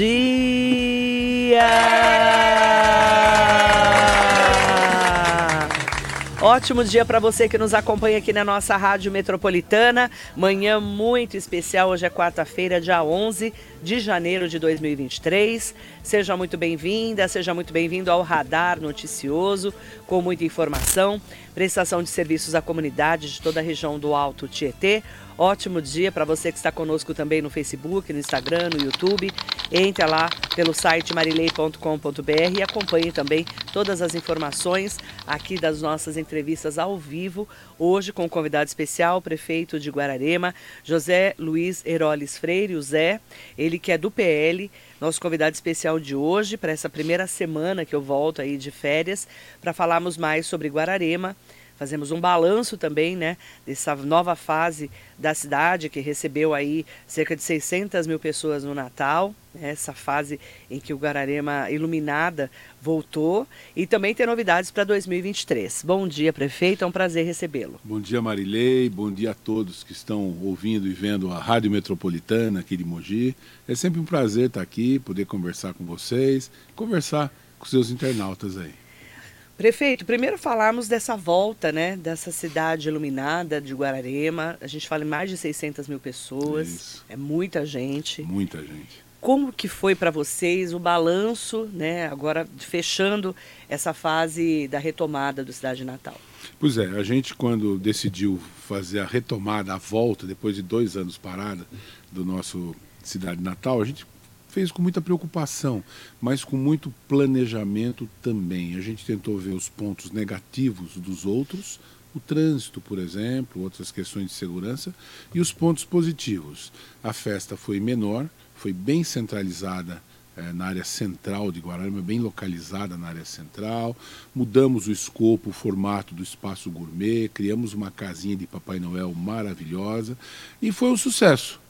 dia! Ótimo dia para você que nos acompanha aqui na nossa Rádio Metropolitana. Manhã muito especial, hoje é quarta-feira, dia 11 de janeiro de 2023. Seja muito bem-vinda, seja muito bem-vindo ao Radar Noticioso, com muita informação, prestação de serviços à comunidade de toda a região do Alto Tietê. Ótimo dia para você que está conosco também no Facebook, no Instagram, no YouTube. Entre lá pelo site marilei.com.br e acompanhe também todas as informações aqui das nossas entrevistas ao vivo. Hoje com um convidado especial, o prefeito de Guararema, José Luiz Heroles Freire, o Zé, ele que é do PL, nosso convidado especial de hoje, para essa primeira semana que eu volto aí de férias, para falarmos mais sobre Guararema fazemos um balanço também, né, dessa nova fase da cidade que recebeu aí cerca de 600 mil pessoas no Natal, né, essa fase em que o Guararema Iluminada voltou e também tem novidades para 2023. Bom dia, prefeito, é um prazer recebê-lo. Bom dia, Marilei, bom dia a todos que estão ouvindo e vendo a Rádio Metropolitana aqui de Mogi. É sempre um prazer estar aqui, poder conversar com vocês, conversar com seus internautas aí. Prefeito, primeiro falarmos dessa volta, né, dessa cidade iluminada de Guararema. A gente fala em mais de 600 mil pessoas, Isso. é muita gente. Muita gente. Como que foi para vocês o balanço, né, agora fechando essa fase da retomada do Cidade Natal? Pois é, a gente quando decidiu fazer a retomada, a volta, depois de dois anos parada do nosso Cidade Natal, a gente fez com muita preocupação, mas com muito planejamento também. A gente tentou ver os pontos negativos dos outros, o trânsito, por exemplo, outras questões de segurança, e os pontos positivos. A festa foi menor, foi bem centralizada é, na área central de Guararema, bem localizada na área central. Mudamos o escopo, o formato do espaço gourmet, criamos uma casinha de Papai Noel maravilhosa e foi um sucesso.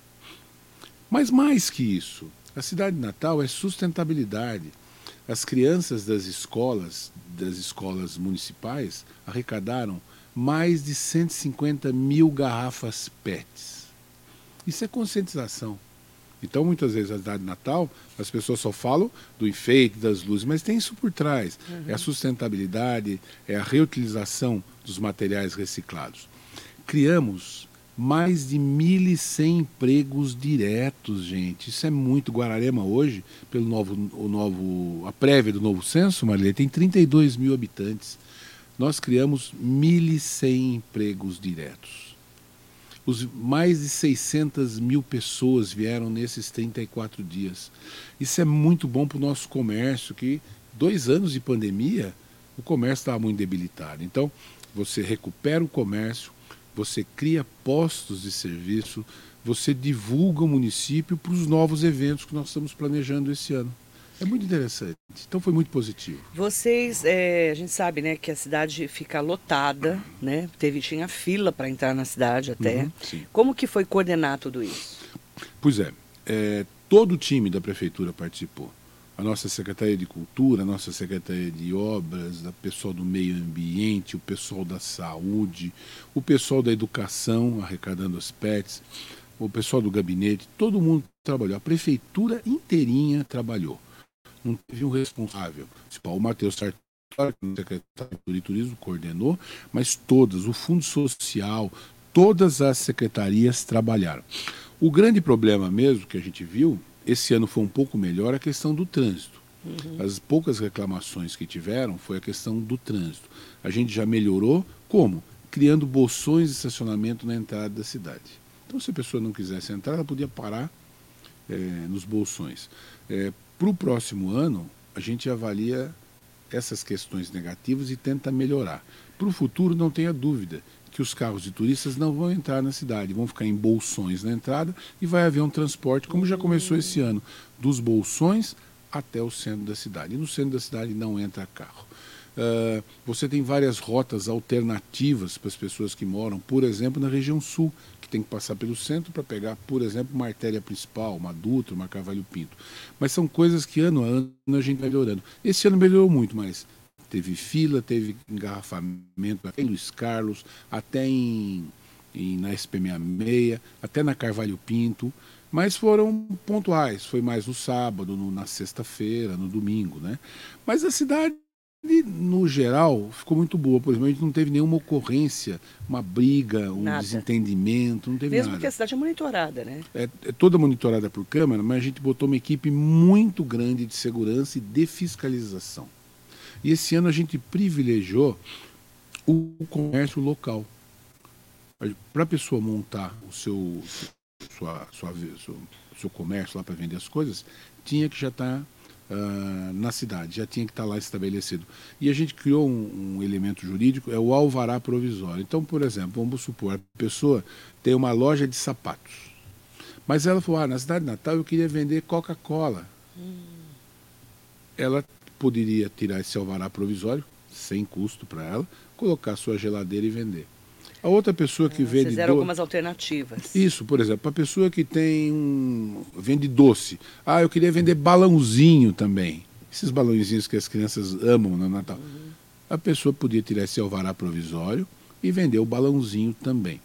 Mas mais que isso, a cidade de Natal é sustentabilidade. As crianças das escolas, das escolas municipais, arrecadaram mais de 150 mil garrafas PETs. Isso é conscientização. Então, muitas vezes, a cidade de Natal, as pessoas só falam do enfeite, das luzes, mas tem isso por trás. Uhum. É a sustentabilidade, é a reutilização dos materiais reciclados. Criamos mais de 1.100 empregos diretos, gente. Isso é muito. Guararema hoje, pelo novo, o novo, a prévia do novo censo, Marilene, tem 32 mil habitantes. Nós criamos 1.100 empregos diretos. Os mais de 600 mil pessoas vieram nesses 34 dias. Isso é muito bom para o nosso comércio, que dois anos de pandemia, o comércio estava muito debilitado. Então, você recupera o comércio, você cria postos de serviço, você divulga o município para os novos eventos que nós estamos planejando esse ano. É muito interessante. Então foi muito positivo. Vocês, é, a gente sabe, né, que a cidade fica lotada, né? Teve tinha fila para entrar na cidade até. Uhum, Como que foi coordenar tudo isso? Pois é, é, todo o time da prefeitura participou a nossa Secretaria de Cultura, a nossa Secretaria de Obras, o pessoal do Meio Ambiente, o pessoal da Saúde, o pessoal da Educação, arrecadando as PETs, o pessoal do gabinete, todo mundo trabalhou. A prefeitura inteirinha trabalhou. Não teve um responsável. O Matheus Sartori, secretário de Turismo, coordenou, mas todas, o Fundo Social, todas as secretarias trabalharam. O grande problema mesmo que a gente viu esse ano foi um pouco melhor a questão do trânsito. Uhum. As poucas reclamações que tiveram foi a questão do trânsito. A gente já melhorou como? Criando bolsões de estacionamento na entrada da cidade. Então, se a pessoa não quisesse entrar, ela podia parar é, nos bolsões. É, Para o próximo ano, a gente avalia essas questões negativas e tenta melhorar. Para o futuro, não tenha dúvida que os carros de turistas não vão entrar na cidade, vão ficar em bolsões na entrada e vai haver um transporte, como já começou esse ano, dos bolsões até o centro da cidade. E no centro da cidade não entra carro. Uh, você tem várias rotas alternativas para as pessoas que moram, por exemplo, na região sul, que tem que passar pelo centro para pegar, por exemplo, uma artéria principal, uma Dutra, uma Carvalho Pinto. Mas são coisas que ano a ano a gente vai melhorando. Esse ano melhorou muito, mas teve fila, teve engarrafamento até em Luiz Carlos, até em, em na SP66, até na Carvalho Pinto. Mas foram pontuais, foi mais no sábado, no, na sexta-feira, no domingo, né? Mas a cidade no geral, ficou muito boa. Por exemplo, a gente não teve nenhuma ocorrência, uma briga, um nada. desentendimento, não teve Mesmo nada. porque a cidade é monitorada, né? É, é, toda monitorada por câmera, mas a gente botou uma equipe muito grande de segurança e de fiscalização. E esse ano a gente privilegiou o comércio local. Para a pessoa montar o seu, sua, sua, seu, seu comércio lá para vender as coisas, tinha que já estar tá uh, na cidade, já tinha que estar lá estabelecido. E a gente criou um, um, elemento jurídico, é o alvará provisório. Então, por exemplo, vamos supor, a pessoa tem uma loja de sapatos, mas ela falou, ah, na cidade de Natal eu queria vender Coca-Cola. Hum. Ela poderia tirar esse alvará provisório, sem custo para ela, colocar sua geladeira e vender. A outra pessoa que ah, vende. Fizeram do... algumas alternativas. Isso, por exemplo, a pessoa que tem um. vende doce. Ah, eu queria vender balãozinho também. Esses balãozinhos que as crianças amam no Natal. Uhum. A pessoa podia tirar esse alvará provisório e vender o balãozinho também.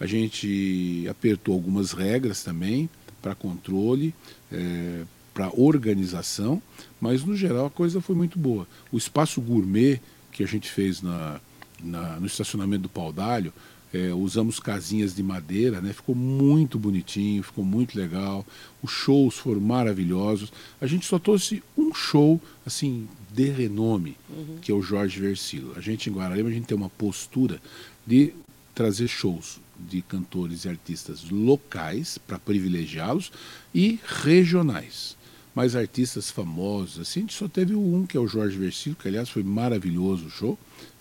A gente apertou algumas regras também para controle, é, para organização, mas no geral a coisa foi muito boa. O espaço gourmet que a gente fez na, na, no estacionamento do Pau d'Alho, é, usamos casinhas de madeira, né? ficou muito bonitinho, ficou muito legal. Os shows foram maravilhosos. A gente só trouxe um show assim de renome, uhum. que é o Jorge Versilo. A gente em Guararema a gente tem uma postura de trazer shows de cantores e artistas locais para privilegiá-los e regionais. Mas artistas famosos, assim, a gente só teve um, que é o Jorge Versilo, que aliás foi maravilhoso o show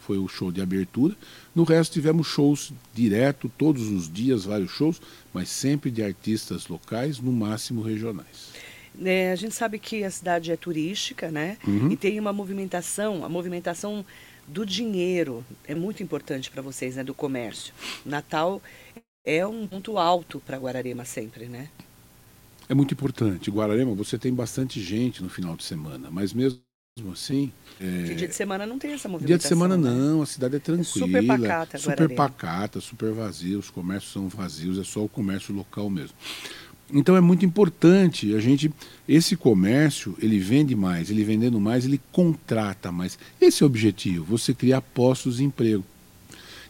foi o show de abertura. No resto tivemos shows direto, todos os dias, vários shows, mas sempre de artistas locais, no máximo regionais. É, a gente sabe que a cidade é turística, né? Uhum. E tem uma movimentação, a movimentação do dinheiro é muito importante para vocês, né? Do comércio. Natal é um ponto alto para Guararema sempre, né? É muito importante. Guararema, você tem bastante gente no final de semana, mas mesmo assim. É... dia de semana não tem essa movimentação. Dia de semana né? não, a cidade é tranquila. É super pacata, Super pacata, super vazia, os comércios são vazios, é só o comércio local mesmo. Então é muito importante a gente. Esse comércio, ele vende mais, ele vendendo mais, ele contrata mais. Esse é o objetivo, você criar postos de emprego.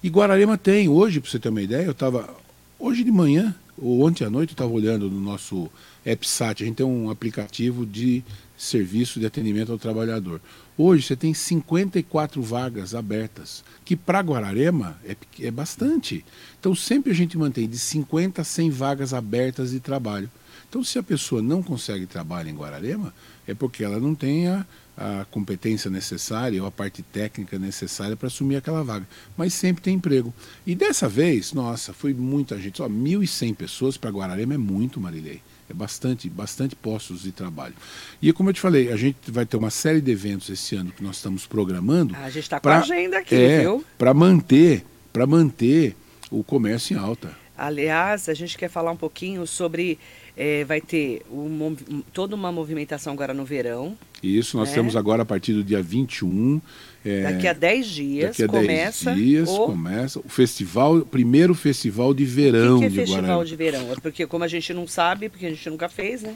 E Guararema tem, hoje, para você ter uma ideia, eu estava. Hoje de manhã, ou ontem à noite, eu estava olhando no nosso EPSAT, a gente tem um aplicativo de serviço de atendimento ao trabalhador. Hoje você tem 54 vagas abertas, que para Guararema é, é bastante. Então sempre a gente mantém de 50 a 100 vagas abertas de trabalho. Então se a pessoa não consegue trabalho em Guararema, é porque ela não tem a, a competência necessária ou a parte técnica necessária para assumir aquela vaga. Mas sempre tem emprego. E dessa vez, nossa, foi muita gente. Só 1.100 pessoas para Guararema é muito, Marilei. É bastante, bastante postos de trabalho. E como eu te falei, a gente vai ter uma série de eventos esse ano que nós estamos programando. Ah, a gente está com a agenda aqui, é, viu? Para manter, para manter o comércio em alta. Aliás, a gente quer falar um pouquinho sobre. É, vai ter um, toda uma movimentação agora no verão. Isso, nós né? temos agora a partir do dia 21 é, daqui a 10 dias daqui a começa. 10 dias o... começa o festival, primeiro festival de verão o que, que é de festival Guarani. de verão? É porque como a gente não sabe, porque a gente nunca fez, né?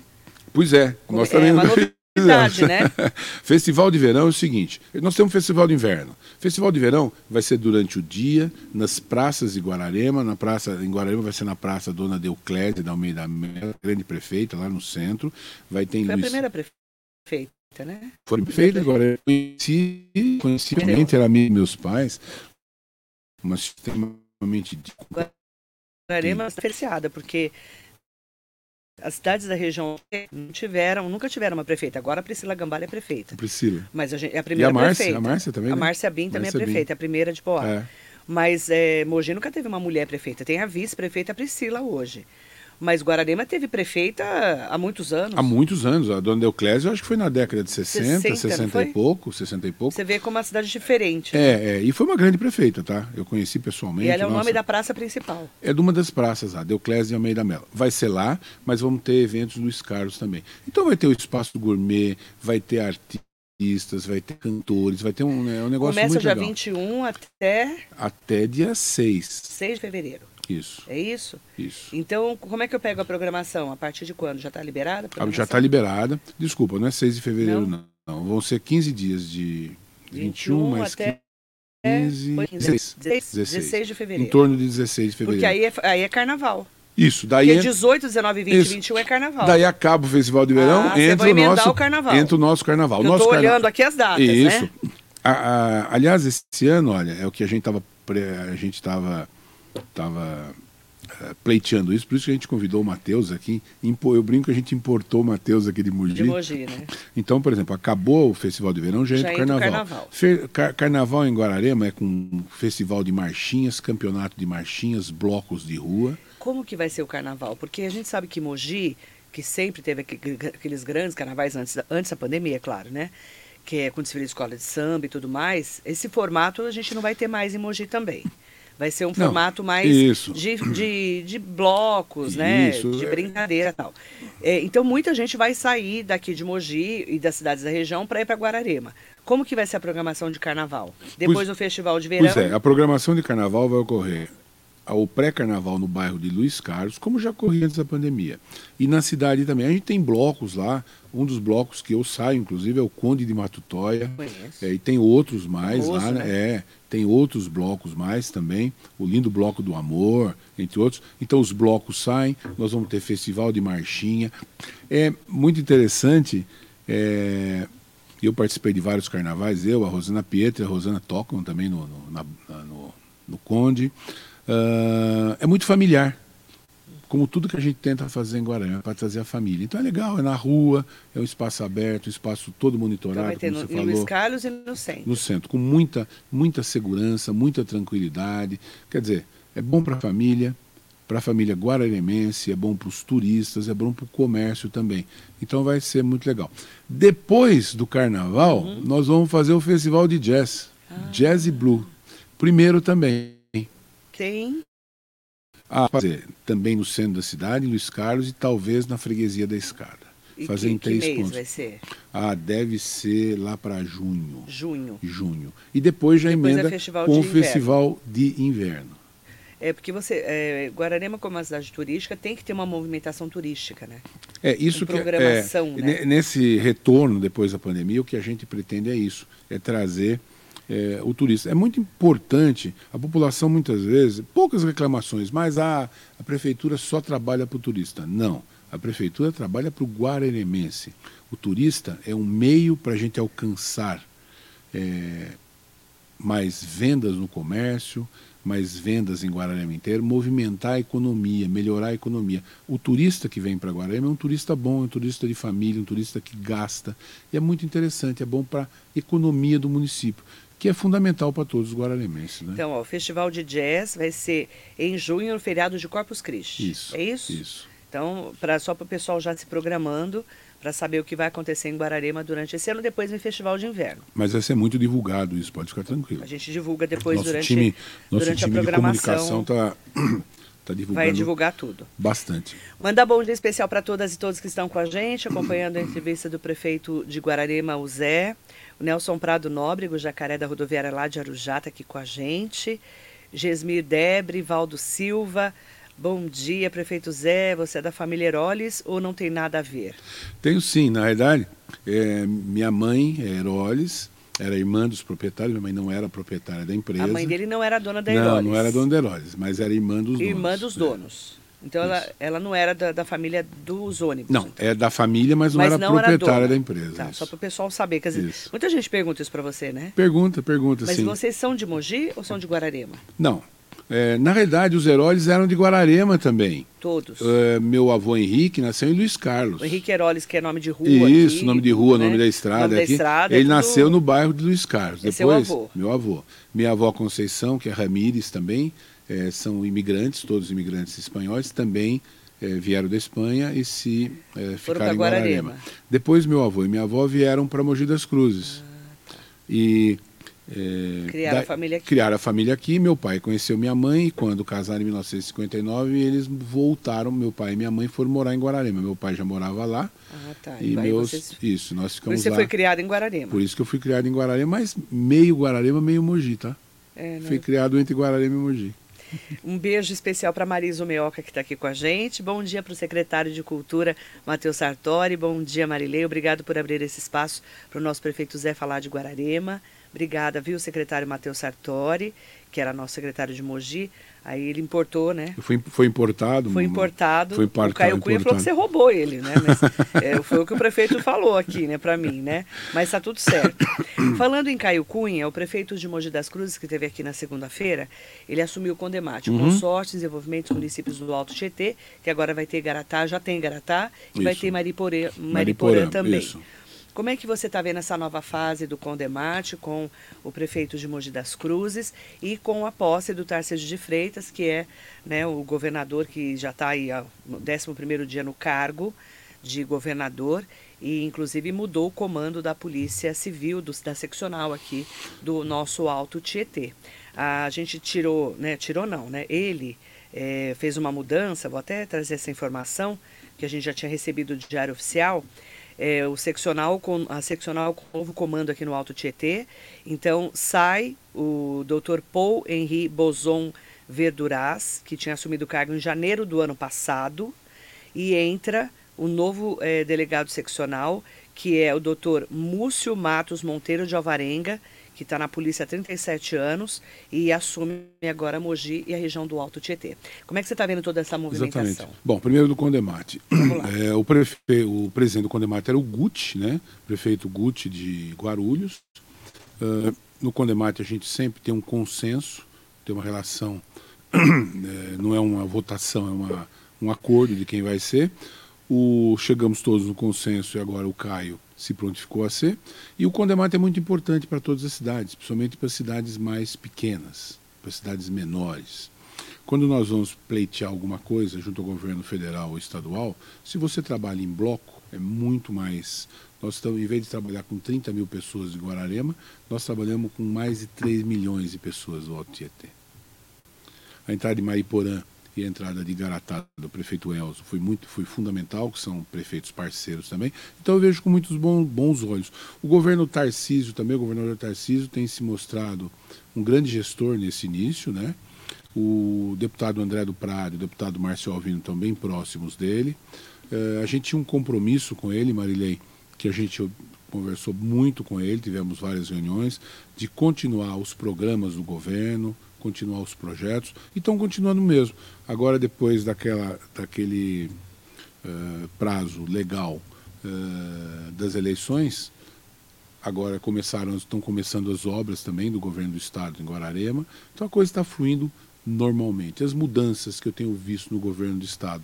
Pois é, nós é também uma novidade, né? festival de verão é o seguinte: nós temos festival de inverno. Festival de verão vai ser durante o dia nas praças de Guararema, na praça em Guararema vai ser na praça Dona Deuclésia da Almeida Mela, grande prefeita lá no centro, vai ter Foi Luiz... a primeira prefeita né? Foi feito agora. Eu conheci, conheci realmente, era amigo meus pais, mas extremamente. Guararema está porque as cidades da região não tiveram, nunca tiveram uma prefeita. Agora a Priscila Gambale é prefeita. Priscila. Mas a gente, é a primeira e a Márcia, prefeita. A Márcia também. A né? Márcia Bin também Márcia é prefeita, Bin. a primeira de Poá. É. Mas é, Mogi nunca teve uma mulher prefeita. Tem a vice-prefeita Priscila hoje. Mas Guararema teve prefeita há muitos anos. Há muitos anos. A dona Euclésia, acho que foi na década de 60, 60, 60 e pouco, 60 e pouco. Você vê como uma cidade diferente. É, né? é, e foi uma grande prefeita, tá? Eu conheci pessoalmente. E ela é o nossa, nome da praça principal. É de uma das praças, a Deuclésia e Almeida Mela. Vai ser lá, mas vamos ter eventos Luiz Carlos também. Então vai ter o espaço gourmet, vai ter artistas vai ter cantores, vai ter um, né, um negócio Começa muito dia legal. 21 até... Até dia 6. 6 de fevereiro. Isso. É isso? Isso. Então, como é que eu pego a programação? A partir de quando? Já está liberada? Ah, já está liberada. Desculpa, não é 6 de fevereiro, não. Não? não. Vão ser 15 dias de 21, 21 mais até 15, Foi 16. 16, 16 de Em fevereiro. torno de 16 de fevereiro. Porque aí é, aí é carnaval. Isso, daí, Porque entra- 18, 19, 20 Isso. 21 é carnaval. daí acaba o Festival de Verão, Ah, entra vai o nosso o carnaval. entra o nosso carnaval. eu nosso tô olhando aqui as datas, Isso. né? A- a- aliás, esse ano, olha, é o que a gente estava a gente estava tava, eh, pleiteando isso, por isso que a gente convidou o Matheus aqui. Impo- Eu brinco que a gente importou o Matheus aqui de Mogi. De Mogi, né? Então, por exemplo, acabou o Festival de Verão, já, Já entra o Carnaval. Carnaval. Car- carnaval em Guararema é com um festival de marchinhas, campeonato de marchinhas, blocos de rua. Como que vai ser o carnaval? Porque a gente sabe que Mogi, que sempre teve aqu- aqueles grandes carnavais antes da, antes da pandemia, é claro, né? Que é com desfile de escola de samba e tudo mais. Esse formato a gente não vai ter mais em Mogi também. Vai ser um Não, formato mais de, de, de blocos, né? Isso, De é. brincadeira e tal. É, então muita gente vai sair daqui de Mogi e das cidades da região para ir para Guararema. Como que vai ser a programação de carnaval? Depois do festival de verão? Pois é, a programação de carnaval vai ocorrer ao pré-carnaval no bairro de Luiz Carlos, como já ocorria antes da pandemia. E na cidade também. A gente tem blocos lá, um dos blocos que eu saio, inclusive, é o Conde de Matutóia. É, e tem outros mais lá, né? né? É, tem outros blocos mais também. O lindo bloco do amor, entre outros. Então os blocos saem, nós vamos ter festival de marchinha. É muito interessante. é, eu participei de vários carnavais, eu, a Rosana Pietra, a Rosana tocam também no, no, na- no- no Conde. Ah, é muito familiar como tudo que a gente tenta fazer em Guarani, para trazer a família. Então é legal, é na rua, é um espaço aberto, um espaço todo Então monitorado, vai ter como no, falou Luiz Carlos e no centro. no centro, com muita, muita segurança, muita tranquilidade. Quer dizer, é bom para a família, para a família guararemense, é bom para os turistas, é bom para o comércio também. Então vai ser muito legal. Depois do carnaval, Uhum. nós vamos fazer o festival de jazz, Ah. Jazz e Blue. Primeiro também. Tem A fazer também no centro da cidade, em Luiz Carlos, e talvez na freguesia da escada. E fazer que, em três que mês pontos. vai ser? Ah, deve ser lá para junho. Junho. junho. E depois já Depois é emenda festival com de o inverno. festival de inverno. É porque você. É, Guararema, como uma cidade turística, tem que ter uma movimentação turística, né? É isso Com que programação, é, né? ne- nesse retorno depois da pandemia, o que a gente pretende é isso, é trazer é, o turista. É muito importante, a população muitas vezes, poucas reclamações, mas a, a prefeitura só trabalha para o turista. Não, a prefeitura trabalha para o guareremense. O turista é um meio para a gente alcançar é, mais vendas no comércio, mais vendas em Guararema inteiro, movimentar a economia, melhorar a economia. O turista que vem para Guararema é um turista bom, é um turista de família, um turista que gasta. E é muito interessante, é bom para a economia do município, que é fundamental para todos os guararemenses. Né? Então, ó, o Festival de Jazz vai ser em junho, no feriado de Corpus Christi. isso. É isso? Isso. Então, pra, só para o pessoal já se programando para saber o que vai acontecer em Guararema durante esse ano, depois vem Festival de Inverno. Mas vai ser muito divulgado isso, pode ficar tranquilo. A gente divulga depois nosso durante, time, nosso durante time a de programação. comunicação está tá divulgando vai divulgar tudo. bastante. Mandar bom dia especial para todas e todos que estão com a gente, acompanhando a entrevista do prefeito de Guararema, o Zé. Nelson Prado Nóbrego, jacaré da rodoviária lá de Arujá, está aqui com a gente. Gesmir Debre, Valdo Silva. Bom dia, prefeito Zé. Você é da família Heroles ou não tem nada a ver? Tenho sim, na verdade, é, minha mãe é Heroles, era irmã dos proprietários, minha mãe não era proprietária da empresa. A mãe dele não era dona da Não, Heroles. não era dona da Heroles, mas era irmã dos donos. Irmã dos É. donos. Então ela, ela não era da, da família dos ônibus. Não, então. é da família, mas não Mas era não era proprietária dona. da empresa. Tá, só para o pessoal saber. Quer dizer, Isso. muita gente pergunta isso para você, né? Pergunta, pergunta, Mas sim. vocês são de Mogi ou são de Guararema? Não, é, na realidade os Heroles eram de Guararema também. Todos. É, meu avô Henrique nasceu em Luiz Carlos. O Henrique Heroles, que é nome de rua. Isso, aqui, nome de rua, né? nome da estrada. Nome da estrada, é Ele tudo- nasceu no bairro de Luiz Carlos. É seu Depois, avô. meu avô. Minha avó Conceição, que é Ramírez também, eh, são imigrantes, todos imigrantes espanhóis, também eh, vieram da Espanha e se Foram ficaram em Guararema. Guararema. Depois meu avô e minha avó vieram para Mogi das Cruzes. E eh, Criaram da- a família aqui. Criaram a família aqui. Meu pai conheceu minha mãe e quando casaram em 1959, eles voltaram. Meu pai e minha mãe foram morar em Guararema. Meu pai já morava lá. Ah, tá. E aí meus. vocês- Isso, nós Por ficamos isso você lá. foi criado em Guararema. Por isso que eu fui criado em Guararema, mas meio Guararema, meio Mogi, tá? É, né? Fui criado entre Guararema e Mogi. Um beijo especial para Marisa Meoca, que está aqui com a gente. Bom dia para o secretário de Cultura, Matheus Sartori. Bom dia, Marilei. Obrigado por abrir esse espaço para o nosso prefeito Zé falar de Guararema. Obrigada, viu, secretário Matheus Sartori, que era nosso secretário de Mogi. Aí ele importou, né? Foi, foi importado. Foi importado. Foi importado, o Caio Cunha falou que você roubou ele, né? Mas, é, foi o que o prefeito falou aqui, né, para mim, né? Mas tá tudo certo. Falando em Caio Cunha, o prefeito de Mogi das Cruzes, que esteve aqui na segunda-feira, ele assumiu o Condemate, o uhum. Consórcio de Desenvolvimento dos Municípios do Alto Tietê, que agora vai ter Garatá, já tem Garatá, e isso. vai ter Mariporã, Mariporã, Mariporã também. Isso. Como é que você está vendo essa nova fase do Condemate com o prefeito de Mogi das Cruzes e com a posse do Tarcísio de Freitas, que é né, o governador que já está aí no 11º dia no cargo de governador e inclusive mudou o comando da Polícia Civil, do, da seccional aqui do nosso Alto Tietê. A gente tirou, né, tirou não, né, ele é, fez uma mudança, vou até trazer essa informação, que a gente já tinha recebido do Diário Oficial, é, o seccional com a seccional com novo comando aqui no Alto Tietê. Então sai o Dr. Paul Henri Boson Verduraz, que tinha assumido o cargo em janeiro do ano passado, e entra o novo é, delegado seccional, que é o Dr. Múcio Matos Monteiro de Alvarenga, que está na polícia há 37 anos e assume agora Mogi e a região do Alto Tietê. Como é que você está vendo toda essa movimentação? Exatamente. Bom, primeiro do Condemate. É, o, prefe... o presidente do Condemate era o Guti, né? prefeito Guti de Guarulhos. Uh, no Condemate a gente sempre tem um consenso, tem uma relação, é, não é uma votação, é uma, um acordo de quem vai ser. O, chegamos todos no consenso e agora o Caio se prontificou a ser. E o Condemate é muito importante para todas as cidades, principalmente para cidades mais pequenas, para cidades menores. Quando nós vamos pleitear alguma coisa junto ao governo federal ou estadual, se você trabalha em bloco, é muito mais. Nós estamos, em vez de trabalhar com 30 mil pessoas em Guararema, nós trabalhamos com mais de 3 milhões de pessoas no Alto Tietê. A entrada de Mariporã e a entrada de Garatá do prefeito Elzo foi muito foi fundamental, que são prefeitos parceiros também. Então eu vejo com muitos bons, bons olhos. O governo Tarcísio também, o governador Tarcísio tem se mostrado um grande gestor nesse início, né? O deputado André do Prado, o deputado Márcio Alvino bem próximos dele. Uh, a gente tinha um compromisso com ele, Marilei, que a gente conversou muito com ele, tivemos várias reuniões, de continuar os programas do governo, continuar os projetos e estão continuando mesmo. Agora, depois daquela, daquele uh, prazo legal uh, das eleições, agora começaram, estão começando as obras também do governo do estado em Guararema, então a coisa está fluindo normalmente. As mudanças que eu tenho visto no governo do estado,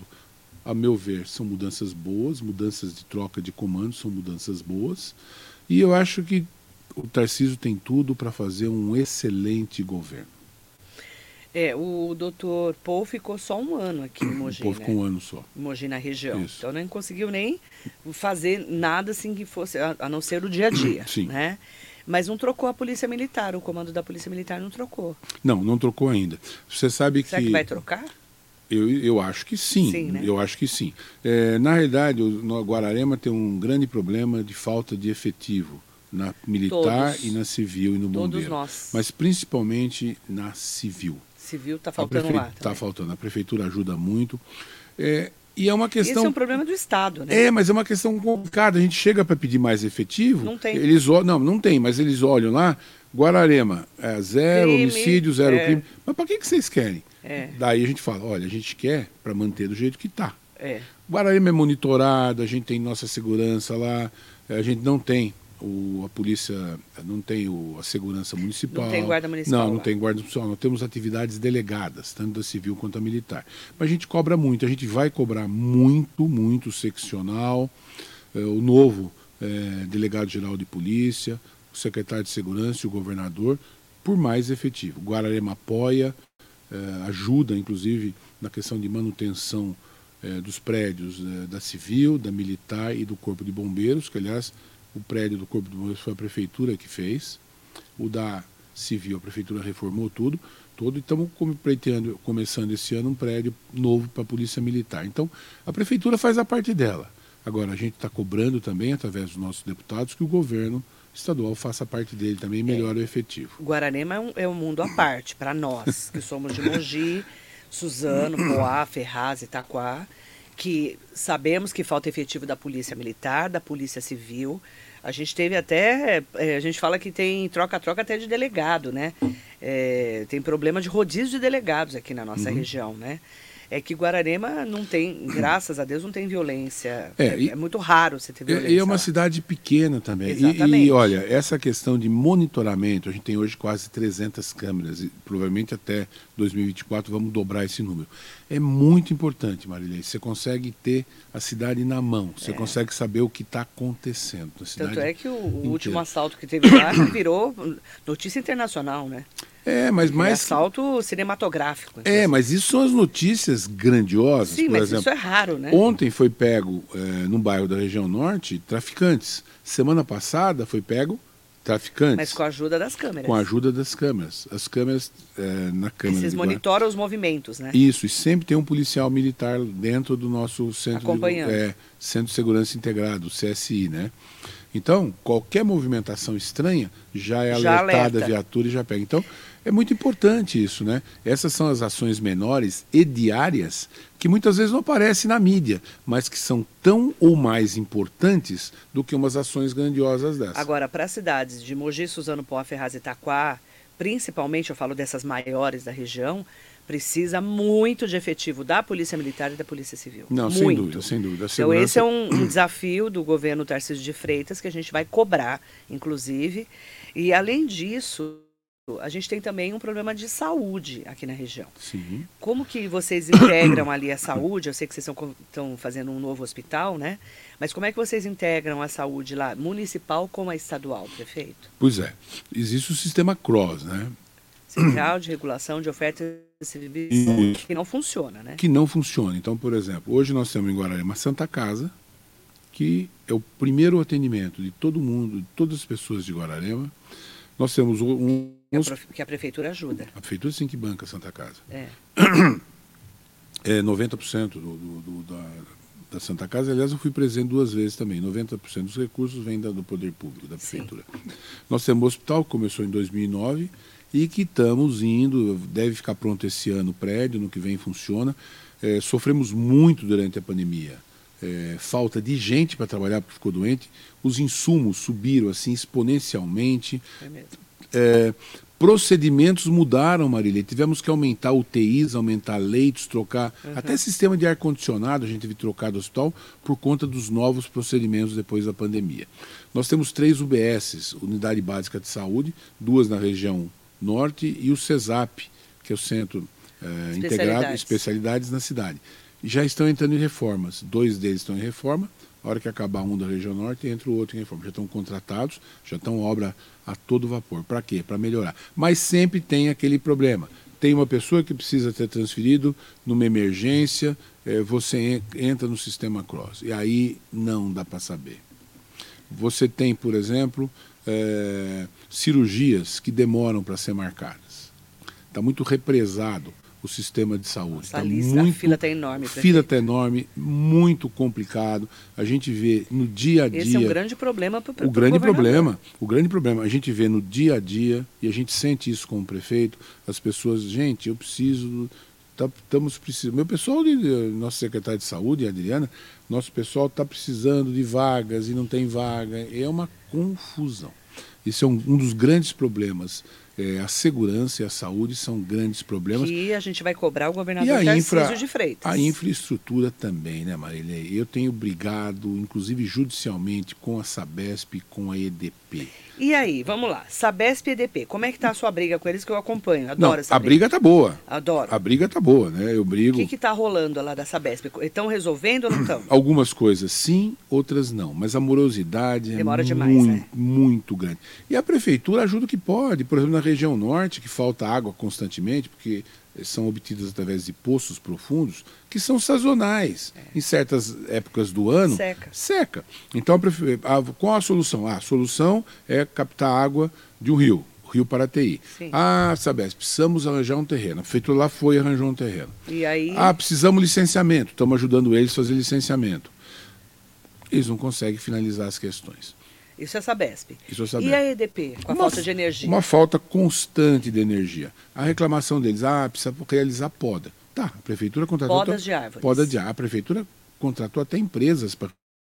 a meu ver, são mudanças boas, mudanças de troca de comando são mudanças boas, e eu acho que o Tarcísio tem tudo para fazer um excelente governo. É, o doutor Paul ficou só um ano aqui em Mogi, O Paul ficou né? um ano só. Mogi na região. Isso. Então não conseguiu nem fazer nada assim que fosse, a, a não ser o dia a dia, Sim. né? Mas não trocou a polícia militar, o comando da polícia militar não trocou. Não, não trocou ainda. Você sabe Será que... que vai trocar? Eu, eu acho que sim, sim né? eu acho que sim. É, na realidade, o Guararema tem um grande problema de falta de efetivo na militar Todos. e na civil e no Todos bombeiro. nós. Mas principalmente na civil. Civil está faltando prefe... lá. Está faltando. A prefeitura ajuda muito. É, e é uma questão. Esse é um problema do Estado, né? É, mas é uma questão complicada. A gente chega para pedir mais efetivo. Não tem. Eles Não, não tem, mas eles olham lá. Guararema, é zero Crime, homicídio, zero é. crime. Mas para que, que vocês querem? É. Daí a gente fala: olha, a gente quer para manter do jeito que está. É. Guararema é monitorado, a gente tem nossa segurança lá, a gente não tem o, a polícia, não tem o, a segurança municipal. Não tem guarda municipal Não, não lá. tem guarda municipal. Nós temos atividades delegadas, tanto da civil quanto da militar. Mas a gente cobra muito, a gente vai cobrar muito, muito seccional, eh, o novo eh, delegado-geral de polícia, o secretário de segurança e o governador, por mais efetivo. Guararema apoia, eh, ajuda, inclusive, na questão de manutenção eh, dos prédios eh, da civil, da militar e do corpo de bombeiros, que aliás o prédio do corpo de bombeiros foi a prefeitura que fez, o da civil a prefeitura reformou tudo, todo e estamos começando esse ano um prédio novo para a polícia militar. Então a prefeitura faz a parte dela. Agora a gente está cobrando também através dos nossos deputados que o governo estadual faça parte dele também e melhore é. o efetivo. Guararema é um, é um mundo à parte para nós, que somos de Mogi, Suzano, Poá, Ferraz, Itaquá, que sabemos que falta efetivo da Polícia Militar, da Polícia Civil. A gente teve até, é, a gente fala que tem troca-troca até de delegado, né? É, tem problema de rodízio de delegados aqui na nossa uhum. região, né? É que Guararema não tem, graças a Deus, não tem violência. É, é, e, é muito raro você ter violência. E é uma lá. cidade pequena também. Exatamente. E, e, olha, essa questão de monitoramento, a gente tem hoje quase 300 câmeras, e provavelmente até 2024 vamos dobrar esse número. É muito importante, Marilei. Você consegue ter a cidade na mão, você é. consegue saber o que está acontecendo. Tanto é que o, o último assalto que teve lá virou notícia internacional, né? É, mas mais. assalto cinematográfico. É, mas isso são as notícias grandiosas. Sim, mas exemplo, isso é raro, né? Ontem foi pego, é, no bairro da região norte, traficantes. Semana passada foi pego traficantes. Mas com a ajuda das câmeras. Com a ajuda das câmeras. As câmeras é, na câmera. Vocês monitoram os movimentos, né? Isso, e sempre tem um policial militar dentro do nosso centro, Acompanhando. De, é, centro de Segurança Integrado, CSI, né? Então, qualquer movimentação estranha já é já alertada a viatura e já pega. Então, é muito importante isso, né? Essas são as ações menores e diárias que muitas vezes não aparecem na mídia, mas que são tão ou mais importantes do que umas ações grandiosas dessas. Agora, para as cidades de Mogi, Suzano, Poá, Ferraz e Itaquá, principalmente, eu falo dessas maiores da região, precisa muito de efetivo da Polícia Militar e da Polícia Civil. Não, muito. sem dúvida, sem dúvida. Então esse é um, um desafio do governo Tarcísio de Freitas que a gente vai cobrar, inclusive. E além disso, a gente tem também um problema de saúde aqui na região. Sim. Como que vocês integram ali a saúde? Eu sei que vocês estão fazendo um novo hospital, né? Mas como é que vocês integram a saúde lá, municipal com a estadual, prefeito? Pois é. Existe o sistema CROSS, né? Central de Regulação de Oferta que não funciona, né? Que não funciona. Então, por exemplo, hoje nós temos em Guararema Santa Casa, que é o primeiro atendimento de todo mundo, de todas as pessoas de Guararema. Nós temos um. Que a prefeitura ajuda. A prefeitura sim que banca a Santa Casa. É. É 90% do, do, do, da, da Santa Casa. Aliás, eu fui presente duas vezes também. 90% dos recursos vêm do poder público, da prefeitura. Sim. Nós temos o hospital, que começou em 2009 e que estamos indo, deve ficar pronto esse ano o prédio, no que vem funciona. É, sofremos muito durante a pandemia. É, falta de gente para trabalhar porque ficou doente, os insumos subiram assim exponencialmente. É. É, procedimentos mudaram, Marília. Tivemos que aumentar UTIs, aumentar leitos, trocar. Uhum. Até sistema de ar-condicionado a gente teve que trocar do hospital por conta dos novos procedimentos depois da pandemia. Nós temos três UBSs, Unidade Básica de Saúde, duas na região Norte e o CESAP, que é o Centro eh, Integrado Especialidades na cidade. Já estão entrando em reformas. Dois deles estão em reforma. A hora que acabar um da região norte, entra o outro em reforma. Já estão contratados, já estão obra a todo vapor. Para quê? Para melhorar. Mas sempre tem aquele problema. Tem uma pessoa que precisa ter transferido numa emergência, eh, você entra no sistema cross. E aí não dá para saber. Você tem, por exemplo, é, cirurgias que demoram para ser marcadas. Está muito represado o sistema de saúde. Está muito, a fila está enorme. A fila está enorme, muito complicado. A gente vê no dia a dia. Esse é um grande problema para o grande problema. O grande problema. A gente vê no dia a dia e a gente sente isso como prefeito. As pessoas, gente, eu preciso Tá, estamos precisando. Meu pessoal, de, nosso secretário de saúde, Adriana, nosso pessoal está precisando de vagas e não tem vaga. É uma confusão. Isso é um, um dos grandes problemas. É, a segurança e a saúde são grandes problemas. E a gente vai cobrar o governador e a infra, de Freitas. A infraestrutura também, né, Marília? Eu tenho brigado, inclusive judicialmente, com a Sabesp e com a EDP. E aí, vamos lá. Sabesp e EDP, como é que tá a sua briga com eles que eu acompanho? Adoro Não, essa a briga. tá boa. Adoro. A briga tá boa, né? Eu brigo. O que que tá rolando lá da Sabesp? Estão resolvendo ou não estão? Algumas coisas sim, outras não. Mas a morosidade Demora é demais, muito, é. muito grande. E a prefeitura ajuda o que pode. Por exemplo, na região norte, que falta água constantemente, porque são obtidas através de poços profundos que são sazonais. É. Em certas épocas do ano, seca. seca. Então, qual a solução? Ah, a solução é captar água de um rio, o Rio Parateí. Sim. Ah, Sabes, precisamos arranjar um terreno. A prefeitura lá foi e arranjou um terreno. E aí... Ah, precisamos licenciamento. Estamos ajudando eles a fazer licenciamento. Eles não conseguem finalizar as questões. Isso é Sabesp. Isso é Sabesp. E a EDP, com a Uma falta de energia? Uma falta constante de energia. A reclamação deles, ah, precisa realizar poda. Tá, a prefeitura contratou... Podas de árvores. Poda de árvore. A prefeitura contratou até empresas para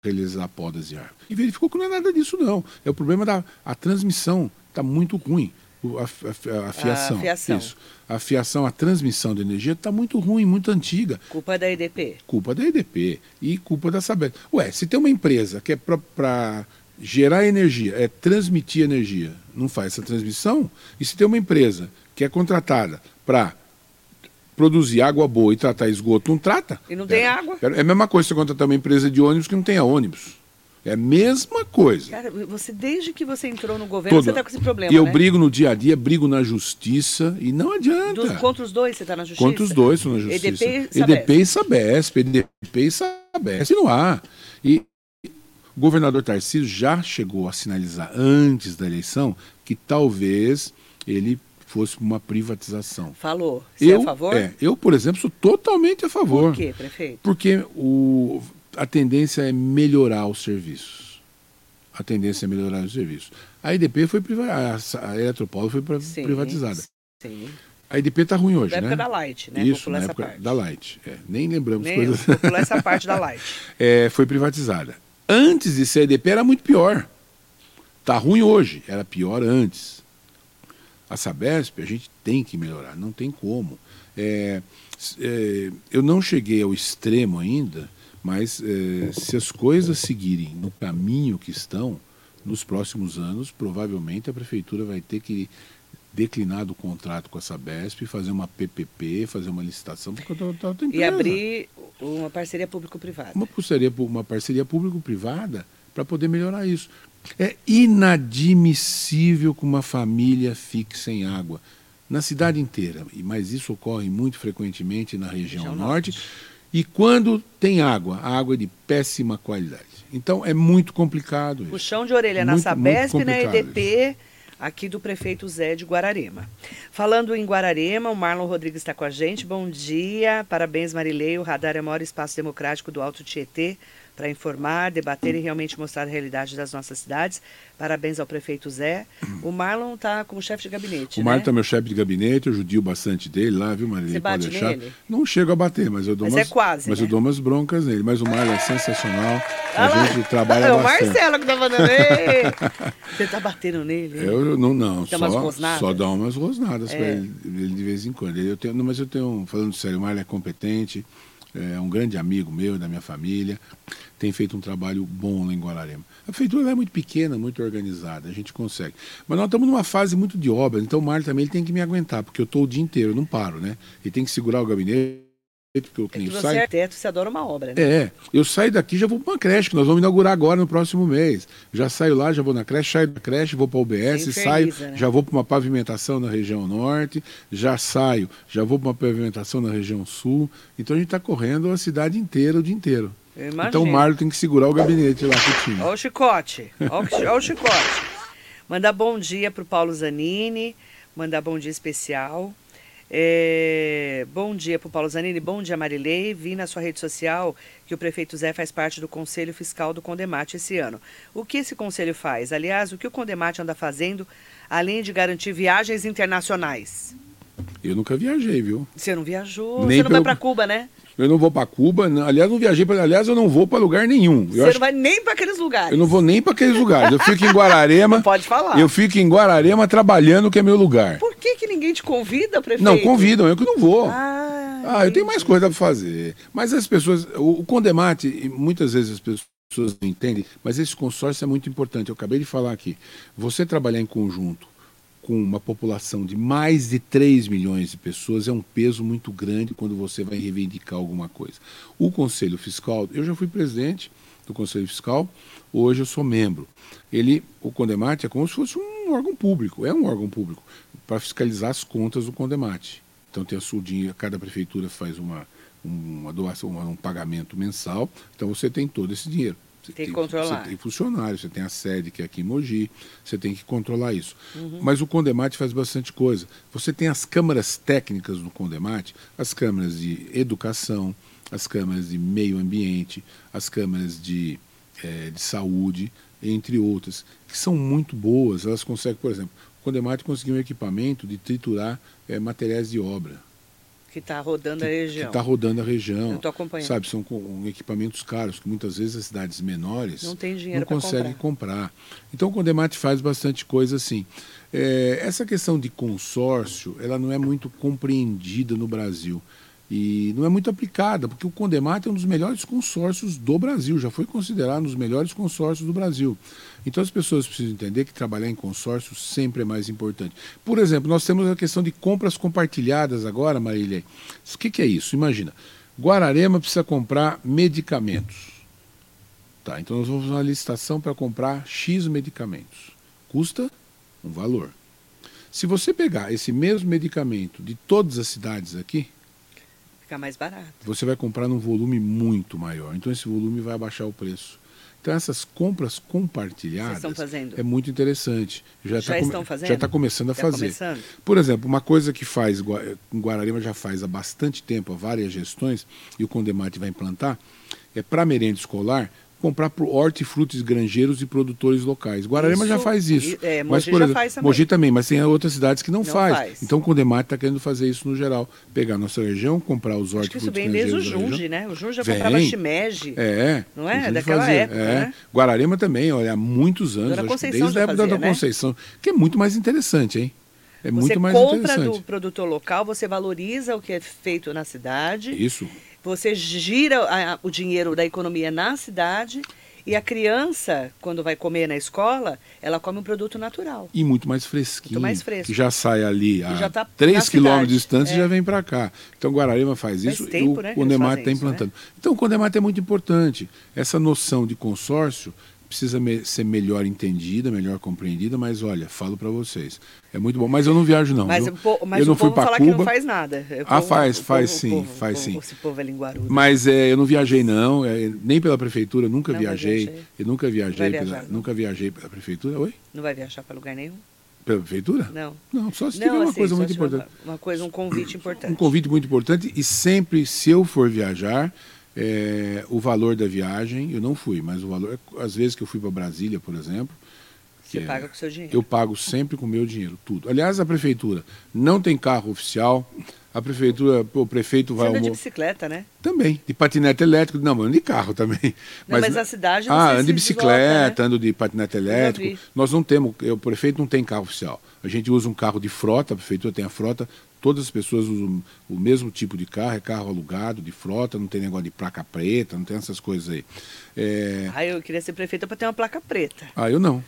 realizar podas de árvore. E verificou que não é nada disso, não. É o problema da a transmissão. Está muito ruim. A, a- a fiação. A fiação. Isso. A fiação, a transmissão de energia está muito ruim, muito antiga. Culpa da EDP. Culpa da EDP e culpa da Sabesp. Ué, se tem uma empresa que é para gerar energia, é transmitir energia, não faz essa transmissão, e se tem uma empresa que é contratada para produzir água boa e tratar esgoto, não trata. E não tem Pera- água. pera- é a mesma coisa você contratar uma empresa de ônibus que não tenha ônibus. É a mesma coisa. Cara, você, desde que você entrou no governo, você está com esse problema, E eu né? brigo no dia a dia, brigo na justiça e não adianta. Contra os dois, você está na justiça? Contra os dois estão na justiça. EDP e Sabesp. EDP e Sabesp. EDP e Sabesp. Não há. E o governador Tarcísio já chegou a sinalizar antes da eleição que talvez ele fosse uma privatização. Falou. Você eu, é a favor? é, eu, por exemplo, sou totalmente a favor. Por quê, prefeito? Porque o, a tendência é melhorar os serviços. A tendência é melhorar os serviços. A EDP foi privatizada, a Eletropaulo foi Sim, privatizada. Sim. A EDP está ruim hoje, Da né? época da Light, né? Isso, Popular na época parte. da Light. É, nem lembramos Nem coisas. vou pular essa parte da Light. É, foi privatizada. Antes de ser EDP era muito pior. Tá ruim hoje, era pior antes. A Sabesp a gente tem que melhorar, não tem como. É, é, eu não cheguei ao extremo ainda, mas é, se as coisas seguirem no caminho que estão, nos próximos anos, provavelmente a prefeitura vai ter que declinar do contrato com a Sabesp, fazer uma PPP, fazer uma licitação por conta da outra E empresa abrir uma parceria público-privada. uma parceria, uma parceria público-privada para poder melhorar isso. É inadmissível que uma família fique sem água na cidade inteira, e mas isso ocorre muito frequentemente na região, Região norte. E quando tem água, a água é de péssima qualidade. Então é muito complicado isso. Puxão de orelha na Muito, Sabesp muito e na complicado EDP, aqui do prefeito Zé de Guararema. Falando em Guararema, o Marlon Rodrigues está com a gente. Bom dia, parabéns Marilei. O Radar é maior espaço democrático do Alto Tietê para informar, debater e realmente mostrar a realidade das nossas cidades. Parabéns ao prefeito Zé. O Marlon está como chefe de gabinete, O né? Marco é meu chefe de gabinete, eu judio bastante dele lá, viu, Marília? Você Pode bate deixar. nele? Não chego a bater, mas eu dou Mas umas, é quase, Mas né? eu dou umas broncas nele. Mas o Marlon é sensacional. Ah a gente trabalha É o bastante. Marcelo que tá mandando. Você tá batendo nele? Eu não, não, Dá só, só dá umas rosnadas É. pra ele, ele de vez em quando. Ele- Eu tenho, não, mas eu tenho, falando sério, o Marlon é competente, é um grande amigo meu, da minha família, tem feito um trabalho bom lá em Guararema. A prefeitura é muito pequena, muito organizada, a gente consegue. Mas nós estamos numa fase muito de obra, então o Marlon também tem que me aguentar, porque eu estou o dia inteiro, não paro, né? Ele tem que segurar o gabinete, porque eu, É que que você saio- é arquiteto, você adora uma obra, né? é, eu saio daqui já vou para uma creche, que nós vamos inaugurar agora no próximo mês. Já saio lá, já vou na creche, saio da creche, vou para o UBS, Você saio, né? já vou para uma pavimentação na região norte, já saio, já vou para uma pavimentação na região sul. Então a gente está correndo a cidade inteira o dia inteiro. Então o Marlon tem que segurar o gabinete lá que. Olha o chicote. Olha o chicote. Mandar bom dia pro Paulo Zanini. Mandar bom dia especial. É, bom dia pro Paulo Zanini. Bom dia, Marilei. Vi na sua rede social que o prefeito Zé faz parte do Conselho Fiscal do Condemate esse ano. O que esse conselho faz? Aliás, o que o Condemate anda fazendo além de garantir viagens internacionais? Eu nunca viajei, viu? Você não viajou, Nem você não vai pelo- para Cuba, né? Eu não vou para Cuba, não- aliás, não viajei para, aliás, eu não vou para lugar nenhum. Eu, Você acho- não vai nem para aqueles lugares. eu não vou nem para aqueles lugares. Eu fico em Guararema. Pode falar. Eu fico em Guararema trabalhando, que é meu lugar. Por que, que ninguém te convida, prefeito? Não, convidam, eu que não vou. Ah, Ah, eu tenho mais coisa para fazer. Mas as pessoas, o, o Condemate, muitas vezes as pessoas não entendem, mas esse consórcio é muito importante. Eu acabei de falar aqui. Você trabalhar em conjunto com uma população de mais de 3 milhões de pessoas é um peso muito grande quando você vai reivindicar alguma coisa. O Conselho Fiscal, eu já fui presidente do Conselho Fiscal, hoje eu sou membro. Ele, o Condemate é como se fosse um órgão público, é um órgão público, para fiscalizar as contas do Condemate. Então tem a sua dinheiro, cada prefeitura faz uma, uma doação, um pagamento mensal, então você tem todo esse dinheiro. Você Tem que controlar. Você tem funcionário, você tem a sede que é aqui em Mogi, você tem que controlar isso. Uhum. Mas o Condemate faz bastante coisa. Você tem as câmaras técnicas do Condemate, as câmaras de educação, as câmaras de meio ambiente, as câmaras de é, de saúde, entre outras, que são muito boas. Elas conseguem, por exemplo, o Condemate conseguiu um equipamento de triturar é, materiais de obra. Que está rodando que, a região. Que está rodando a região. Estou acompanhando. Sabe, são com, equipamentos caros, que muitas vezes as cidades menores não, tem dinheiro não conseguem comprar. comprar. Então o Condemate faz bastante coisa assim. É, essa questão de consórcio, ela não é muito compreendida no Brasil e não é muito aplicada, porque o Condemate é um dos melhores consórcios do Brasil, já foi considerado um dos melhores consórcios do Brasil. Então as pessoas precisam entender que trabalhar em consórcio sempre é mais importante. Por exemplo, nós temos a questão de compras compartilhadas agora, Marília. O que, que é isso? Imagina, Guararema precisa comprar medicamentos. Tá, então nós vamos fazer uma licitação para comprar X medicamentos. Custa um valor. Se você pegar esse mesmo medicamento de todas as cidades aqui, Fica mais barato. Você vai comprar num volume muito maior. Então esse volume vai abaixar o preço. Então essas compras compartilhadas é muito interessante. Já, já tá estão fazendo? Já está começando a fazer. Começando? Por exemplo, uma coisa que faz, em Guararema já faz há bastante tempo, há várias gestões, e o Condemate vai implantar, é para merenda escolar, comprar por hortifrutis granjeiros e produtores locais. Guararema isso, já faz isso. É, Mogi mas, por exemplo, faz também. Mogi também, mas tem outras cidades que não, não faz. faz. Então o Condemate está querendo fazer isso no geral. Pegar a nossa região, comprar os hortifrutis Acho que isso vem desde o Junge, né? O Junge já vem. comprava shimeji. É. Não é? Daquela fazia. época, é. né? Guararema também, olha, há muitos anos. Dona Conceição desde a época fazia, da né? Conceição. Que é muito mais interessante, hein? É você muito mais compra do produtor local, você valoriza o que é feito na cidade. Isso. Você gira a, o dinheiro da economia na cidade e a criança, quando vai comer na escola, ela come um produto natural. E muito mais fresquinho. Muito mais fresco. Que já sai ali a tá 3 quilômetros de distância é. e já vem para cá. Então Guararema faz, faz isso tempo, e o né, Condemate está implantando. Né? Então o Condemate é muito importante. Essa noção de consórcio precisa me ser melhor entendida, melhor compreendida, mas olha, falo para vocês, é muito bom. Mas eu não viajo não. Mas, eu, mas eu não fui para Cuba. não faz nada. ah, faz, faz sim, povo, faz sim. Esse povo é linguarudo. Mas é, eu não viajei não, é, nem pela prefeitura, nunca não viajei. Eu nunca viajei, pela, nunca viajei pela prefeitura. Oi? Não vai viajar para lugar nenhum? Pela prefeitura? Não. Não, só se tiver uma assim, coisa muito importante. Uma, uma coisa, um convite importante. Um convite muito importante e sempre, se eu for viajar, é, o valor da viagem, eu não fui, mas o valor, às vezes que eu fui para Brasília, por exemplo. Você paga com seu dinheiro? Eu pago sempre com o meu dinheiro, tudo. Aliás, a prefeitura não tem carro oficial. A prefeitura, o prefeito vai. Você anda de bicicleta, né? Também, de patinete elétrico, não, mas de carro também. Não, mas, mas a cidade não Ah, ando de bicicleta, desloca, né? ando de patinete elétrico. Nós não temos, o prefeito não tem carro oficial. A gente usa um carro de frota, a prefeitura tem a frota, todas as pessoas usam o mesmo tipo de carro, é carro alugado, de frota, não tem negócio de placa preta, não tem essas coisas aí. É... Ah, eu queria ser prefeita para ter uma placa preta. Ah, eu não.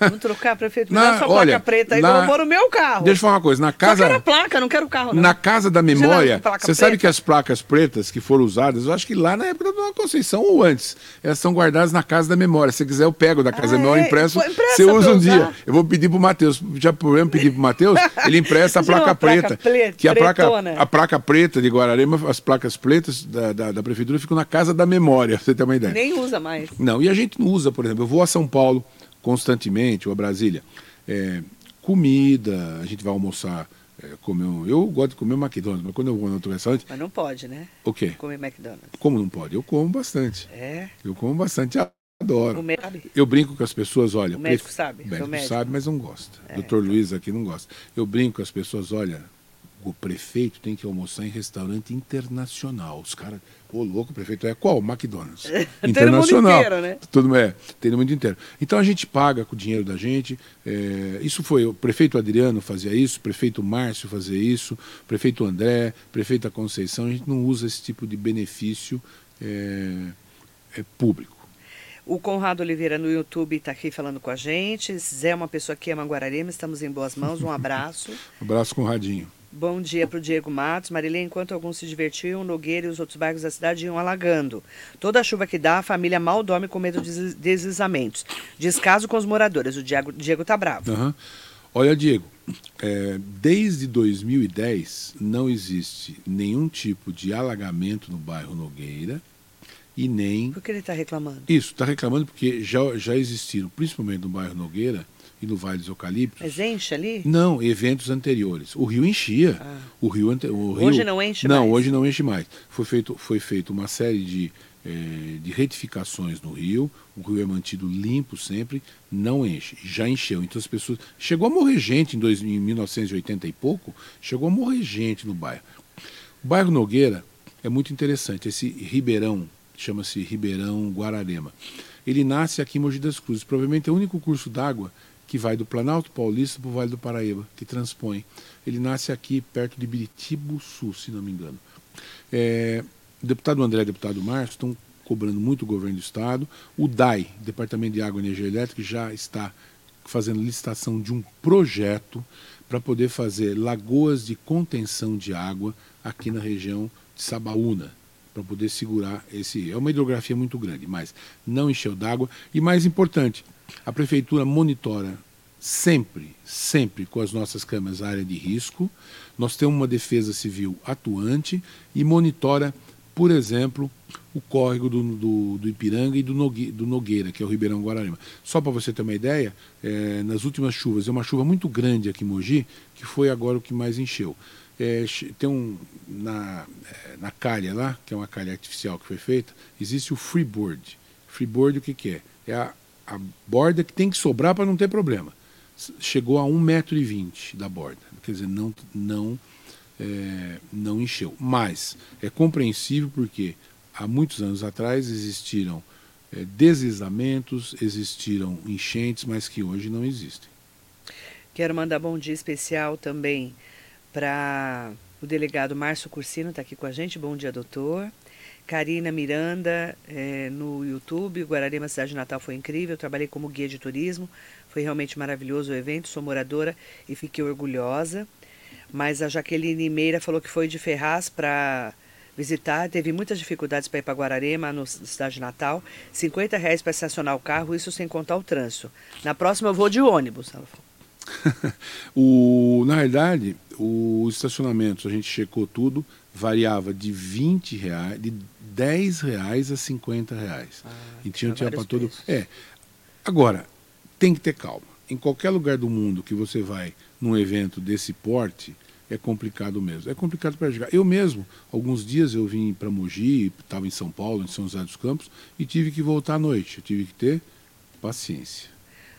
Vamos trocar, prefeito? Me dá sua olha, placa preta aí, na... eu vou no meu carro. Deixa eu falar uma coisa, na casa... Só quero a placa, não quero o carro não. Na casa da memória, você, sabe que as placas pretas que foram usadas, eu acho que lá na época da Conceição ou antes, elas são guardadas na casa da memória. Se quiser eu pego da casa ah, da memória, é? impresso, você usa um dia. Eu vou pedir pro Matheus, já eu pedir pro Matheus, ele empresta a placa preta. Placa que a placa, a placa preta de Guararema, as placas pretas da, da, da prefeitura ficam na casa da memória, pra você ter uma ideia. Nem usa mais. Não, e a gente não usa, por exemplo, eu vou a São Paulo constantemente, ou a Brasília, é, comida, a gente vai almoçar, é, comer um, Eu gosto de comer McDonald's, mas quando eu vou no outro restaurante. Mas não pode, né? O quê? Comer McDonald's. Como não pode? Eu como bastante. É? Eu como bastante. Adoro. Eu brinco com as pessoas, olha. O médico sabe. O médico, médico sabe, mas não gosta. É, Doutor então. Luiz aqui não gosta. Eu brinco com as pessoas, olha, o prefeito tem que almoçar em restaurante internacional. Os caras, ô louco, o prefeito é qual? McDonald's. internacional. Inteiro, né? Tudo é, tem no mundo inteiro. Então a gente paga com o dinheiro da gente. É, isso foi, o prefeito Adriano fazia isso, o prefeito Márcio fazia isso, o prefeito André, o prefeito da Conceição. A gente não usa esse tipo de benefício é, é público. O Conrado Oliveira no YouTube está aqui falando com a gente. Zé é uma pessoa que ama Guararema, estamos em boas mãos. Um abraço. um abraço, Conradinho. Bom dia para o Diego Matos. Marilene, enquanto alguns se divertiam, Nogueira e os outros bairros da cidade iam alagando. Toda a chuva que dá, a família mal dorme com medo de deslizamentos. Descaso com os moradores. O Diego, Diego tá bravo. Uhum. Olha, Diego, é, desde 2010 não existe nenhum tipo de alagamento no bairro Nogueira e nem. Por que ele está reclamando? Isso, está reclamando porque já, já existiram, principalmente no bairro Nogueira, e no Vale dos Eucaliptos. Mas enche ali? Não, eventos anteriores. O rio enchia. Ah. O rio, o rio, hoje não enche não, mais? Não, hoje não enche mais. Foi feito, foi feito uma série de é, de retificações no rio, o rio é mantido limpo sempre, não enche, já encheu. Então as pessoas. Chegou a morrer gente em, dois, em 1980 e pouco, chegou a morrer gente no bairro. O bairro Nogueira é muito interessante, esse ribeirão, chama-se Ribeirão Guararema. Ele nasce aqui em Mogi das Cruzes, provavelmente é o único curso d'água que vai do Planalto Paulista para o Vale do Paraíba, que transpõe. Ele nasce aqui perto de Biritibu Sul, se não me engano. É, o deputado André e o deputado Marcos estão cobrando muito o governo do Estado. O DAI, Departamento de Água e Energia Elétrica, já está fazendo licitação de um projeto para poder fazer lagoas de contenção de água aqui na região de Sabaúna, para poder segurar esse. É uma hidrografia muito grande, mas não encheu d'água. E mais importante, a prefeitura monitora sempre, sempre com as nossas câmeras a área de risco. Nós temos uma defesa civil atuante e monitora, por exemplo, o córrego do, do, do Ipiranga e do, do, Nogueira, que é o Ribeirão Guararema. Só para você ter uma ideia, é, nas últimas chuvas, é uma chuva muito grande aqui em Mogi, que foi agora o que mais encheu. É, tem um na, é, na calha lá, que é uma calha artificial que foi feita, existe o freeboard. Freeboard o que, que é? É a, a borda que tem que sobrar para não ter problema. Chegou a 1,20m da borda. Quer dizer, não, não, é, não encheu. Mas é compreensível porque há muitos anos atrás existiram é, deslizamentos, existiram enchentes, mas que hoje não existem. Quero mandar bom dia especial também para o delegado Márcio Cursino, está aqui com a gente. Bom dia, doutor. Karina Miranda é, no YouTube. Guararema Cidade Natal foi incrível. Eu trabalhei como guia de turismo. Foi realmente maravilhoso o evento. Sou moradora e fiquei orgulhosa. Mas a Jaqueline Meira falou que foi de Ferraz para visitar. Teve muitas dificuldades para ir para Guararema, no Cidade Natal. 50 reais para estacionar o carro, isso sem contar o trânsito. Na próxima eu vou de ônibus, ela falou. o, na verdade, os estacionamentos, a gente checou tudo, variava de 20 reais, de 10 reais a 50 reais. Ah, e tinha, tinha para todo. É. Agora, tem que ter calma. Em qualquer lugar do mundo que você vai num evento desse porte, é complicado mesmo. É complicado para jogar. Eu mesmo, alguns dias eu vim para Mogi, estava em São Paulo, em São José dos Campos, e tive que voltar à noite. Eu tive que ter paciência.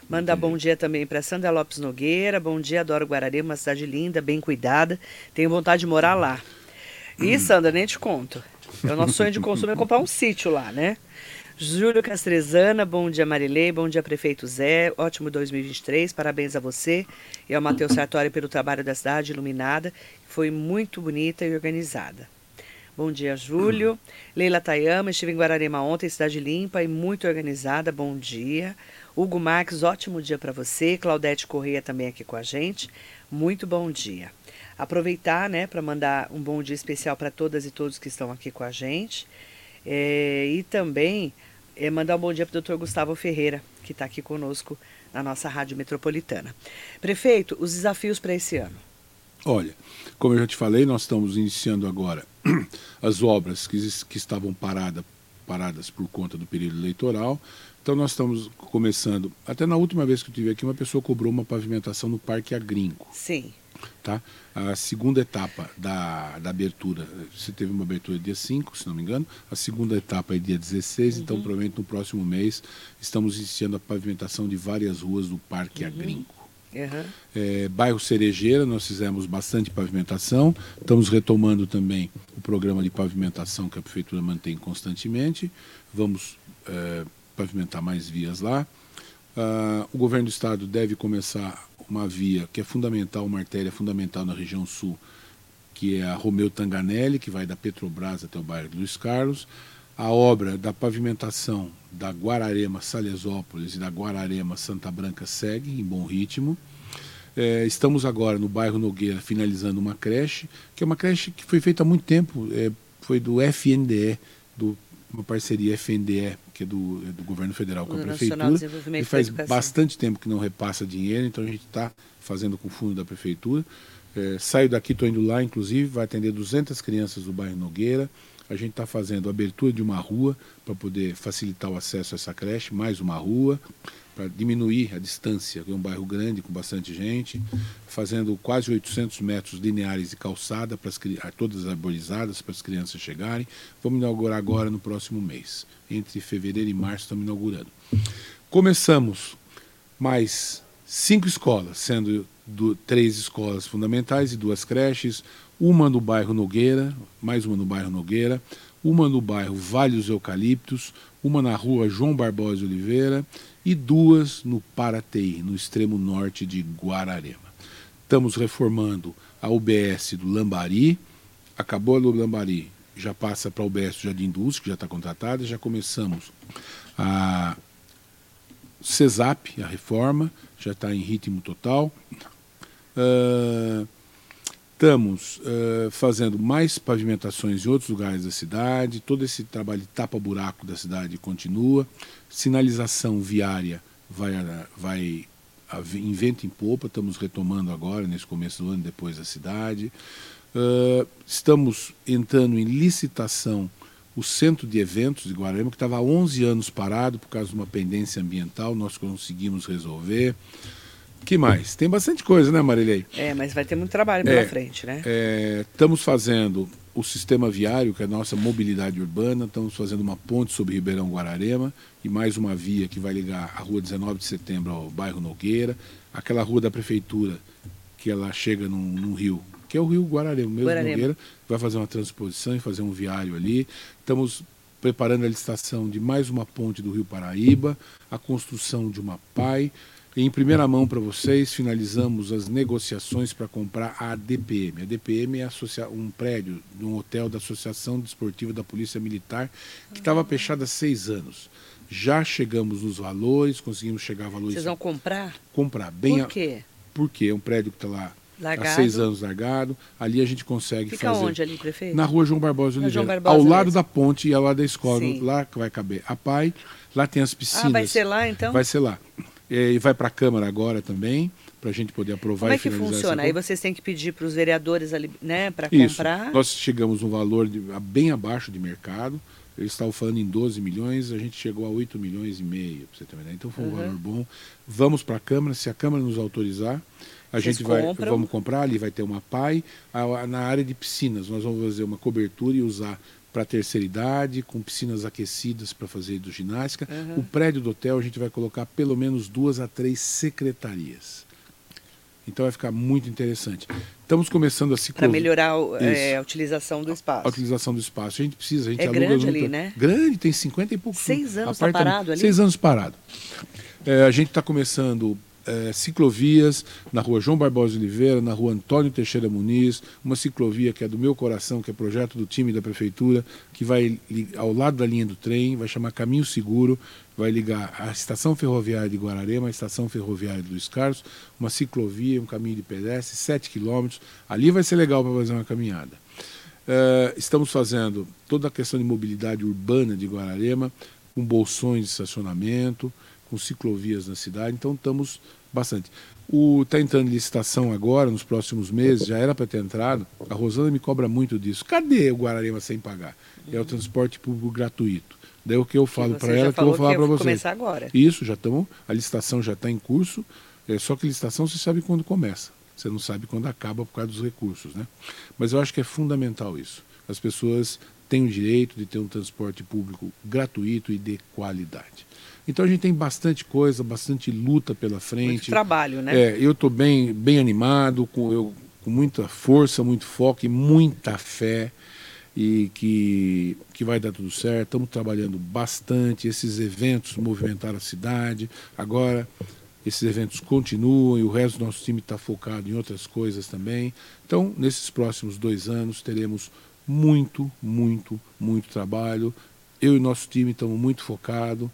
Manda bom dia também para Sandra Lopes Nogueira. Bom dia, adoro Guararema, uma cidade linda, bem cuidada. Tenho vontade de morar lá. E, Sandra, nem te conto. É o nosso sonho de consumo é comprar um sítio lá, né? Júlio Castrezana, bom dia Marilei, bom dia prefeito Zé, ótimo 2023, parabéns a você e ao Matheus Sartori pelo trabalho da cidade iluminada, foi muito bonita e organizada. Bom dia, Júlio. Leila Tayama, estive em Guararema ontem, cidade limpa e muito organizada, bom dia. Hugo Marques, ótimo dia para você. Claudete Correia também aqui com a gente, muito bom dia aproveitar né, para mandar um bom dia especial para todas e todos que estão aqui com a gente. É, e também é, mandar um bom dia para o doutor Gustavo Ferreira, que está aqui conosco na nossa Rádio Metropolitana. Prefeito, os desafios para esse ano. Olha, como eu já te falei, nós estamos iniciando agora as obras que, que estavam parada, paradas por conta do período eleitoral. Então nós estamos começando. Até na última vez que eu tive aqui, uma pessoa cobrou uma pavimentação no Parque Agrinco. Sim. Tá? A segunda etapa da, da abertura, você teve uma abertura dia 5, se não me engano, a segunda etapa é dia 16, uhum. então provavelmente no próximo mês estamos iniciando a pavimentação de várias ruas do Parque uhum. Agrinco. Uhum. É, bairro Cerejeira, nós fizemos bastante pavimentação, estamos retomando também o programa de pavimentação que a Prefeitura mantém constantemente, vamos é, pavimentar mais vias lá. Uh, o governo do estado deve começar uma via que é fundamental, uma artéria fundamental na região sul, que é a Romeu Tanganelli, que vai da Petrobras até o bairro Luiz Carlos. A obra da pavimentação da Guararema Salesópolis e da Guararema Santa Branca segue em bom ritmo. É, estamos agora no bairro Nogueira finalizando uma creche, que é uma creche que foi feita há muito tempo, é, foi do FNDE, do, uma parceria FNDE que é do, é do governo federal com a prefeitura. E faz bastante tempo que não repassa dinheiro, então a gente está fazendo com o fundo da prefeitura. É, saio daqui, estou indo lá, inclusive, vai atender 200 crianças do bairro Nogueira. A gente está fazendo a abertura de uma rua para poder facilitar o acesso a essa creche, mais uma rua, para diminuir a distância, é um bairro grande com bastante gente, fazendo quase 800 metros lineares de calçada para as todas arborizadas para as crianças chegarem. Vamos inaugurar agora no próximo mês, entre fevereiro e março estamos inaugurando. Começamos mais cinco escolas, sendo do, três escolas fundamentais e duas creches, uma no bairro Nogueira, mais uma no bairro Nogueira, uma no bairro Vale dos Eucaliptos, uma na rua João Barbosa Oliveira e duas no Paratei, no extremo norte de Guararema. Estamos reformando a UBS do Lambari, acabou a do Lambari, já passa para a UBS do Jardim Indústria, que já está contratada, já começamos a CESAP, a reforma, já está em ritmo total. Uh, Estamos uh, fazendo mais pavimentações em outros lugares da cidade, todo esse trabalho de tapa-buraco da cidade continua, sinalização viária vai, vai em vento em popa, estamos retomando agora, nesse começo do ano, depois da cidade. Uh, estamos entrando em licitação o centro de eventos de Guararema, que estava há 11 anos parado por causa de uma pendência ambiental, nós conseguimos resolver que mais? Tem bastante coisa, né, Marilei? É, mas vai ter muito trabalho pela é, frente, né? É, estamos fazendo o sistema viário, que é a nossa mobilidade urbana, estamos fazendo uma ponte sobre Ribeirão Guararema e mais uma via que vai ligar a rua 19 de setembro ao bairro Nogueira, aquela rua da prefeitura que ela chega num, num rio, que é o rio Guararema, mesmo Guararema. Nogueira, vai fazer uma transposição e fazer um viário ali. Estamos preparando a licitação de mais uma ponte do rio Paraíba, a construção de uma PAI em primeira mão para vocês, finalizamos as negociações para comprar a ADPM. A ADPM é um prédio de um hotel da Associação Desportiva da Polícia Militar que estava fechado há seis anos. Já chegamos nos valores, conseguimos chegar a valores. Vocês vão comprar? Comprar. Bem Por quê? A... Porque é um prédio que está lá Largado. há seis anos largado. Ali a gente consegue Fica fazer. onde ali, prefeito? Na rua João Barbosa Oliveira. João Barbosa, ao lado da ponte e ao lado da escola. Sim. Lá que vai caber a PAI. Lá tem as piscinas. Ah, vai ser lá então? Vai ser lá. E vai para a Câmara agora também, para a gente poder aprovar Como é que funciona? Aí vocês têm que pedir para os vereadores ali, né, para comprar? Nós chegamos um valor de, bem abaixo de mercado. Eles estavam falando em 12 milhões, a gente chegou a 8 milhões e meio, para você ter uma ideia. Então foi um uhum. valor bom. Vamos para a Câmara, se a Câmara nos autorizar, a Vocês gente vai, compram. vamos comprar, ali vai ter uma PAI. na área de piscinas, nós vamos fazer uma cobertura e usar para a terceira idade, com piscinas aquecidas para fazer hidroginástica. Uhum. O prédio do hotel a gente vai colocar pelo menos duas a três secretarias. Então vai ficar muito interessante. Estamos começando a se Para melhorar é, a utilização do espaço. A, utilização do espaço. A gente precisa, a gente é aluga grande ali, né? Grande, tem 50 e poucos. Seis anos tá parado ali? Seis anos parado. É, a gente está começando é, ciclovias na rua João Barbosa Oliveira, na rua Antônio Teixeira Muniz, uma ciclovia que é do meu coração, que é projeto do time da prefeitura, que vai ao lado da linha do trem, vai chamar Caminho Seguro, vai ligar a estação ferroviária de Guararema, a estação ferroviária de Luiz Carlos, uma ciclovia, um caminho de pedestre, 7 quilômetros. Ali vai ser legal para fazer uma caminhada. Uh, estamos fazendo toda a questão de mobilidade urbana de Guararema, com bolsões de estacionamento, com ciclovias na cidade, então estamos bastante. Está entrando em licitação agora, nos próximos meses, já era para ter entrado. A Rosana me cobra muito disso. Cadê o Guararema sem pagar? É o transporte público gratuito. Daí o que eu falo para ela que eu vou falar para vocês. começar agora. Isso, já estamos. A licitação já está em curso. É, só que licitação você sabe quando começa. Você não sabe quando acaba por causa dos recursos, né? Mas eu acho que é fundamental isso. As pessoas têm o direito de ter um transporte público gratuito e de qualidade. Então a gente tem bastante coisa, bastante luta pela frente. Muito trabalho, né? É, eu estou bem, bem animado, com, eu, com muita força, muito foco e muita fé e que, que vai dar tudo certo. Estamos trabalhando bastante. Esses eventos movimentaram a cidade. Agora, esses eventos continuam e o resto do nosso time está focado em outras coisas também. Então, nesses próximos dois anos, teremos muito, muito, muito trabalho. Eu e nosso time estamos muito focados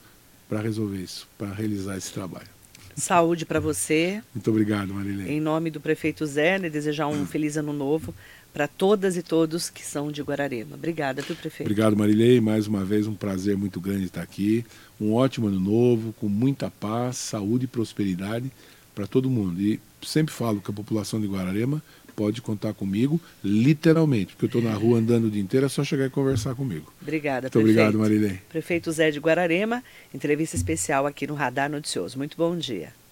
para resolver isso, para realizar esse trabalho. Saúde para você. Muito obrigado, Marilene. Em nome do prefeito Zé, né, desejar um feliz ano novo para todas e todos que são de Guararema. Obrigada, viu, prefeito? Obrigado, Marilei. Mais uma vez, um prazer muito grande estar aqui. Um ótimo ano novo, com muita paz, saúde e prosperidade para todo mundo. E sempre falo que a população de Guararema pode contar comigo, literalmente, porque eu estou na rua andando o dia inteiro, é só chegar e conversar comigo. Obrigada, Muito prefeito. obrigado, Marilene. Prefeito Zé de Guararema, entrevista especial aqui no Radar Noticioso. Muito bom dia.